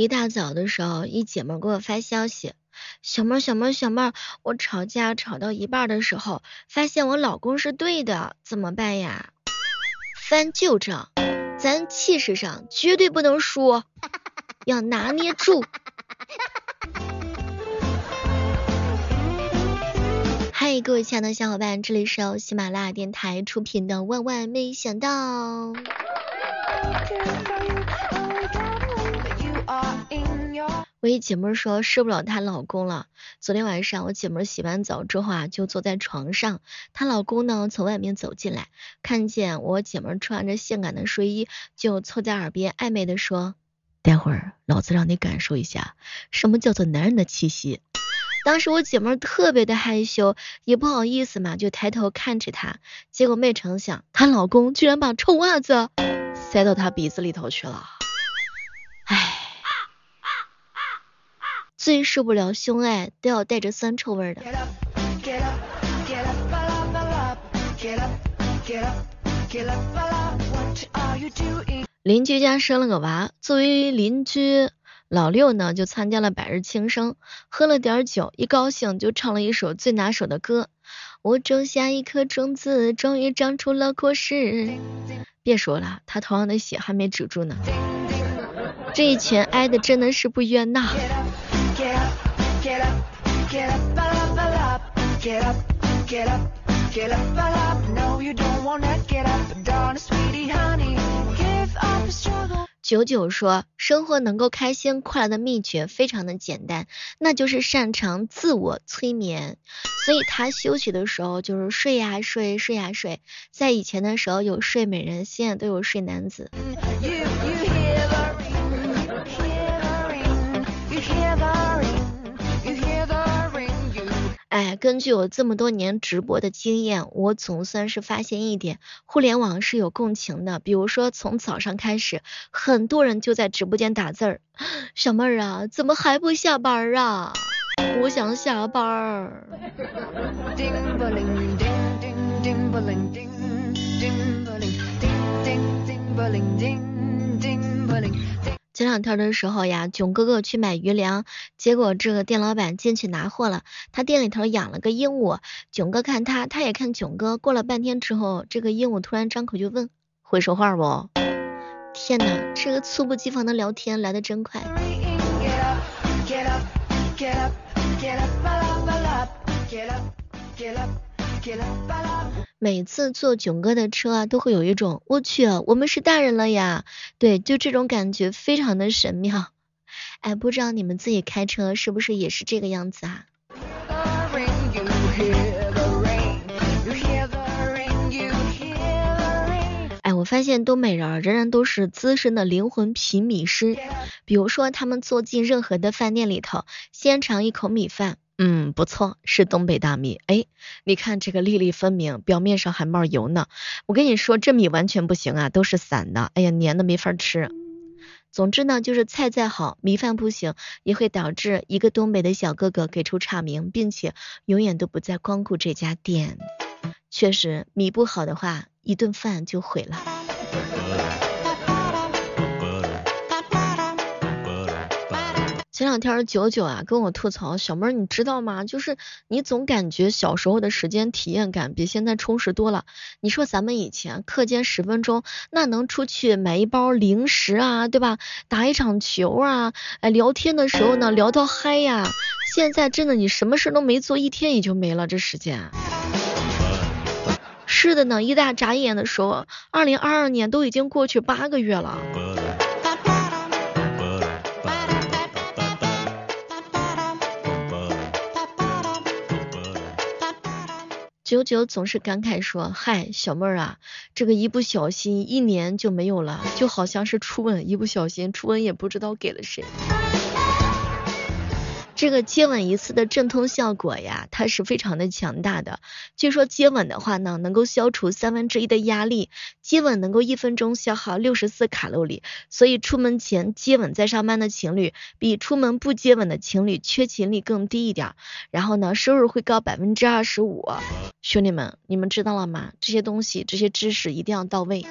一大早的时候，一姐们给我发消息，小妹儿小妹儿小妹儿，我吵架吵到一半的时候，发现我老公是对的，怎么办呀？翻旧账，咱气势上绝对不能输，要拿捏住。嗨，各位亲爱的小伙伴，这里是由喜马拉雅电台出品的《万万没想到》。我一姐妹说受不了她老公了。昨天晚上我姐妹洗完澡之后啊，就坐在床上，她老公呢从外面走进来，看见我姐妹穿着性感的睡衣，就凑在耳边暧昧的说：“待会儿老子让你感受一下什么叫做男人的气息。”当时我姐妹特别的害羞，也不好意思嘛，就抬头看着她，结果没成想她老公居然把臭袜子塞到她鼻子里头去了。最受不了胸爱都要带着酸臭味的。邻居家生了个娃，作为邻居老六呢，就参加了百日庆生，喝了点酒，一高兴就唱了一首最拿手的歌。我种下一颗种子，终于长出了果实。别说了，他头上的血还没止住呢。这一拳挨的真的是不冤呐。九九说，生活能够开心快乐的秘诀非常的简单，那就是擅长自我催眠。所以他休息的时候就是睡呀睡，睡呀睡。在以前的时候有睡美人，现在都有睡男子。哎，根据我这么多年直播的经验，我总算是发现一点，互联网是有共情的。比如说，从早上开始，很多人就在直播间打字儿：“小妹儿啊，怎么还不下班啊？我想下班儿。”前两天的时候呀，囧哥哥去买鱼粮，结果这个店老板进去拿货了，他店里头养了个鹦鹉，囧哥看他，他也看囧哥，过了半天之后，这个鹦鹉突然张口就问，会说话不？天哪，这个猝不及防的聊天来的真快。每次坐囧哥的车啊，都会有一种我去，我们是大人了呀，对，就这种感觉非常的神妙。哎，不知道你们自己开车是不是也是这个样子啊？哎，我发现东北人人人都是资深的灵魂品米师，比如说他们坐进任何的饭店里头，先尝一口米饭。嗯，不错，是东北大米。哎，你看这个粒粒分明，表面上还冒油呢。我跟你说，这米完全不行啊，都是散的。哎呀，粘的没法吃。总之呢，就是菜再好，米饭不行，也会导致一个东北的小哥哥给出差评，并且永远都不再光顾这家店。确实，米不好的话，一顿饭就毁了。前两天九九啊跟我吐槽，小妹儿你知道吗？就是你总感觉小时候的时间体验感比现在充实多了。你说咱们以前课间十分钟，那能出去买一包零食啊，对吧？打一场球啊，哎，聊天的时候呢聊到嗨呀。现在真的你什么事都没做，一天也就没了这时间。是的呢，一大眨眼的时候，二零二二年都已经过去八个月了。九九总是感慨说：“嗨，小妹儿啊，这个一不小心一年就没有了，就好像是初吻，一不小心初吻也不知道给了谁。”这个接吻一次的镇痛效果呀，它是非常的强大的。据说接吻的话呢，能够消除三分之一的压力，接吻能够一分钟消耗六十四卡路里，所以出门前接吻再上班的情侣，比出门不接吻的情侣缺勤率更低一点，然后呢，收入会高百分之二十五。兄弟们，你们知道了吗？这些东西，这些知识一定要到位。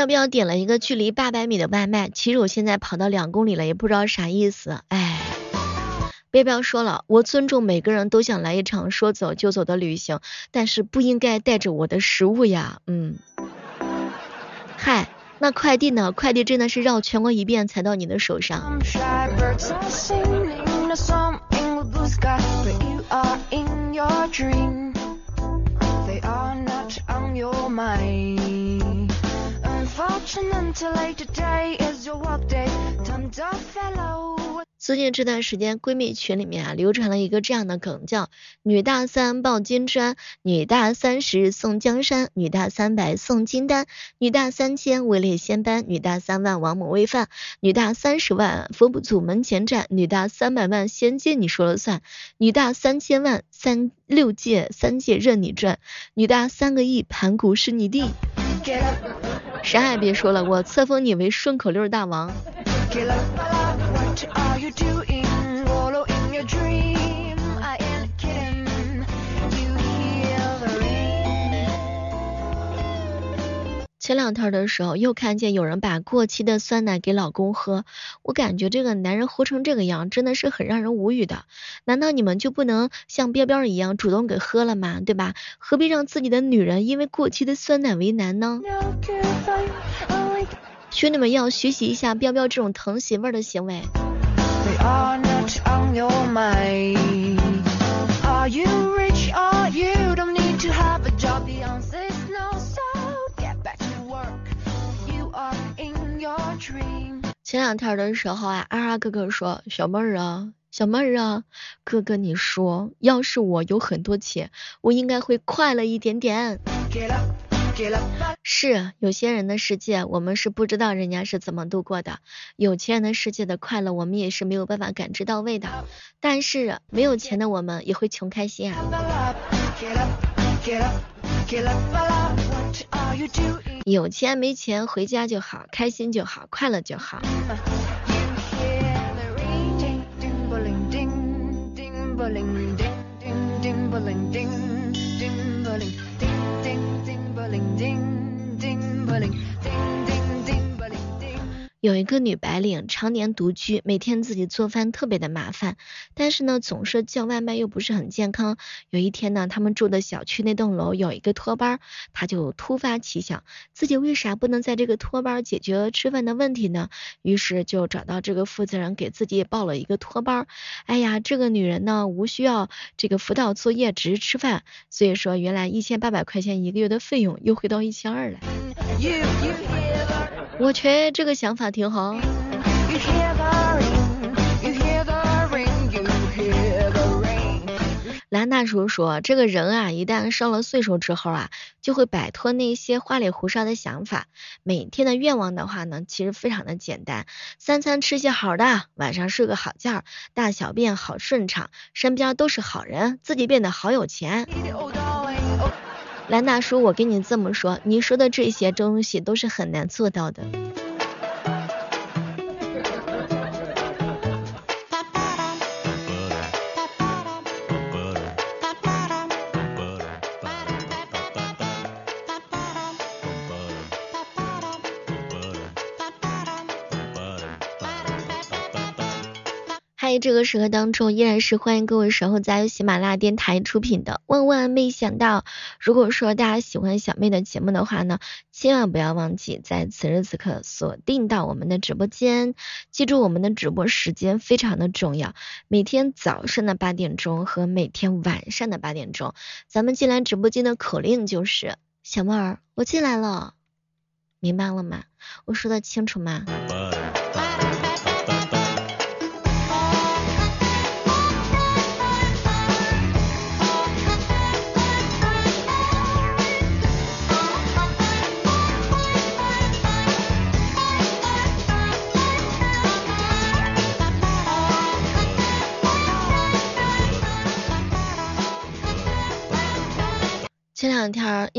要不要点了一个距离八百米的外卖，其实我现在跑到两公里了，也不知道啥意思。哎，要不要说了，我尊重每个人都想来一场说走就走的旅行，但是不应该带着我的食物呀。嗯，嗨，那快递呢？快递真的是绕全国一遍才到你的手上。最近这段时间，闺蜜群里面啊流传了一个这样的梗，叫“女大三抱金砖，女大三十送江山，女大三百送金丹，女大三千位列仙班，女大三万王母喂饭，女大三十万佛祖门前站，女大三百万仙界你说了算，女大三千万三六界三界任你转，女大三个亿盘古是你弟。”啥也别说了，我册封你为顺口溜大王。前两天的时候，又看见有人把过期的酸奶给老公喝，我感觉这个男人活成这个样，真的是很让人无语的。难道你们就不能像彪彪一样主动给喝了吗？对吧？何必让自己的女人因为过期的酸奶为难呢？兄弟们要学习一下彪彪这种疼媳妇儿的行为。前两天的时候啊，二二哥哥说：“小妹儿啊，小妹儿啊，哥哥你说，要是我有很多钱，我应该会快乐一点点。”是，有些人的世界，我们是不知道人家是怎么度过的。有钱人的世界的快乐，我们也是没有办法感知到位的。但是没有钱的我们也会穷开心啊。有钱没钱回家就好，开心就好，快乐就好。有一个女白领常年独居，每天自己做饭特别的麻烦，但是呢总是叫外卖又不是很健康。有一天呢，他们住的小区那栋楼有一个托班，她就突发奇想，自己为啥不能在这个托班解决吃饭的问题呢？于是就找到这个负责人给自己报了一个托班。哎呀，这个女人呢无需要这个辅导作业，只是吃饭，所以说原来一千八百块钱一个月的费用又回到一千二了。我去，这个想法挺好。蓝大叔说，这个人啊，一旦上了岁数之后啊，就会摆脱那些花里胡哨的想法。每天的愿望的话呢，其实非常的简单：三餐吃些好的，晚上睡个好觉，大小便好顺畅，身边都是好人，自己变得好有钱。兰大叔，我跟你这么说，你说的这些东西都是很难做到的。这个时刻当中，依然是欢迎各位守候在喜马拉雅电台出品的。万万没想到，如果说大家喜欢小妹的节目的话呢，千万不要忘记在此时此刻锁定到我们的直播间。记住我们的直播时间非常的重要，每天早上的八点钟和每天晚上的八点钟。咱们进来直播间的口令就是小妹儿，我进来了，明白了吗？我说的清楚吗？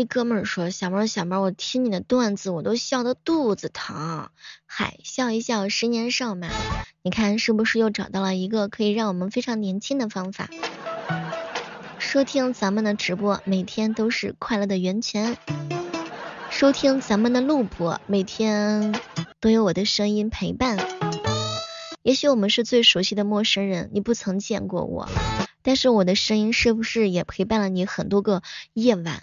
一哥们儿说，小猫小猫，我听你的段子我都笑得肚子疼。嗨，笑一笑，十年少嘛。你看是不是又找到了一个可以让我们非常年轻的方法？收听咱们的直播，每天都是快乐的源泉。收听咱们的录播，每天都有我的声音陪伴。也许我们是最熟悉的陌生人，你不曾见过我，但是我的声音是不是也陪伴了你很多个夜晚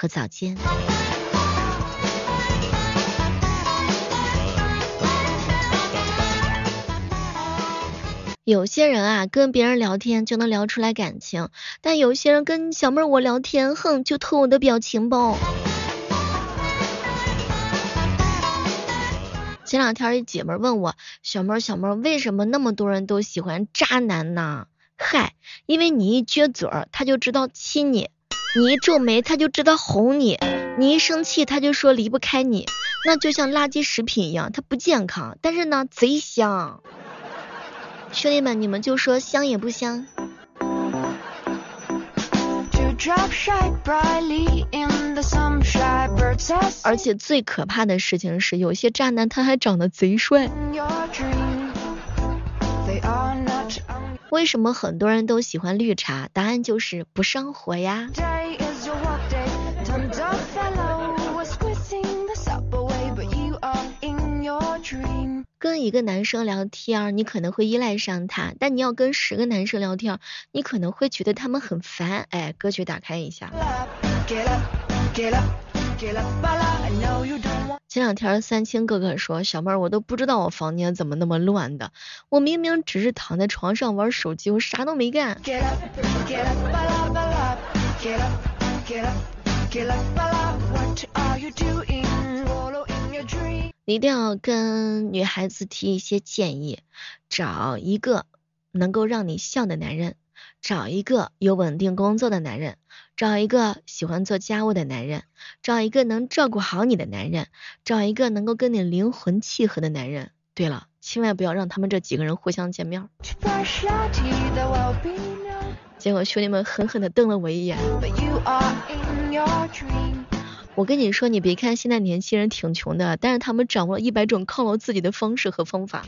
和早间？有些人啊，跟别人聊天就能聊出来感情，但有些人跟小妹儿我聊天，哼，就偷我的表情包。前两天一姐妹问我，小妹儿小妹儿，为什么那么多人都喜欢渣男呢？嗨，因为你一撅嘴儿，他就知道亲你；你一皱眉，他就知道哄你；你一生气，他就说离不开你。那就像垃圾食品一样，它不健康，但是呢，贼香。兄弟们，你们就说香也不香？而且最可怕的事情是，有些渣男他还长得贼帅。为什么很多人都喜欢绿茶？答案就是不上火呀。跟一个男生聊天，你可能会依赖上他，但你要跟十个男生聊天，你可能会觉得他们很烦。哎，歌曲打开一下。前两天三清哥哥说，小妹儿我都不知道我房间怎么那么乱的，我明明只是躺在床上玩手机，我啥都没干。你一定要跟女孩子提一些建议，找一个能够让你笑的男人，找一个有稳定工作的男人，找一个喜欢做家务的男人，找一个能照顾好你的男人，找一个能够跟你灵魂契合的男人。对了，千万不要让他们这几个人互相见面。结果兄弟们狠狠的瞪了我一眼。我跟你说，你别看现在年轻人挺穷的，但是他们掌握了一百种犒劳自己的方式和方法。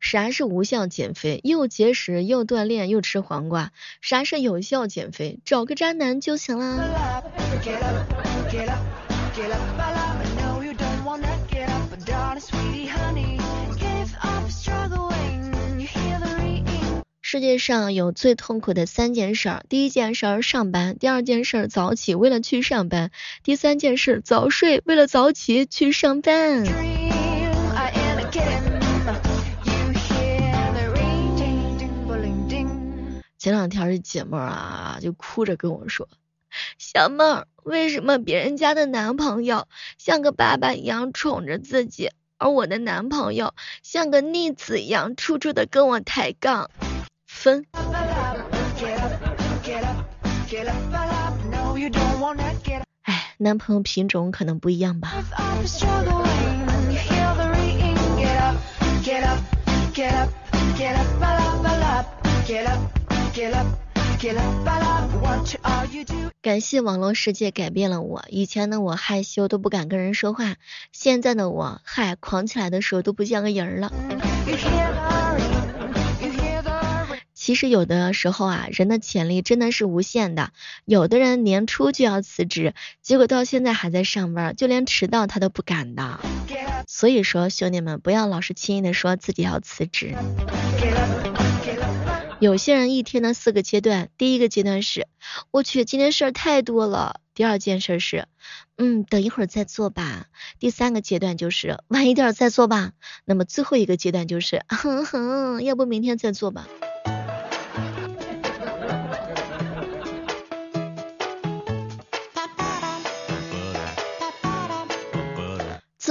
啥是无效减肥？又节食又锻炼又吃黄瓜。啥是有效减肥？找个渣男就行啦。世界上有最痛苦的三件事：第一件事上班，第二件事早起为了去上班，第三件事早睡为了早起去上班。前两天这姐妹啊就哭着跟我说：“小妹儿，为什么别人家的男朋友像个爸爸一样宠着自己，而我的男朋友像个逆子一样，处处的跟我抬杠？”分。哎，男朋友品种可能不一样吧。感谢网络世界改变了我，以前的我害羞都不敢跟人说话，现在的我嗨狂起来的时候都不像个人了。其实有的时候啊，人的潜力真的是无限的。有的人年初就要辞职，结果到现在还在上班，就连迟到他都不敢的。所以说，兄弟们不要老是轻易的说自己要辞职。有些人一天的四个阶段，第一个阶段是，我去，今天事儿太多了。第二件事是，嗯，等一会儿再做吧。第三个阶段就是，晚一点再做吧。那么最后一个阶段就是，哼哼，要不明天再做吧。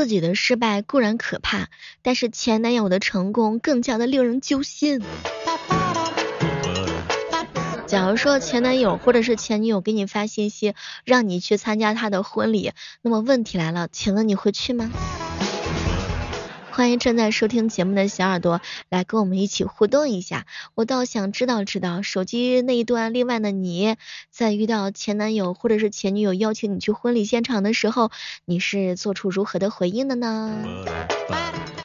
自己的失败固然可怕，但是前男友的成功更加的令人揪心。假如说前男友或者是前女友给你发信息，让你去参加他的婚礼，那么问题来了，请问你会去吗？欢迎正在收听节目的小耳朵来跟我们一起互动一下，我倒想知道知道手机那一端另外的你在遇到前男友或者是前女友邀请你去婚礼现场的时候，你是做出如何的回应的呢？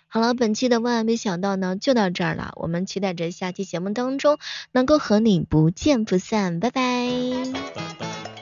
好了，本期的万万没想到呢就到这儿了，我们期待着下期节目当中能够和你不见不散，拜拜。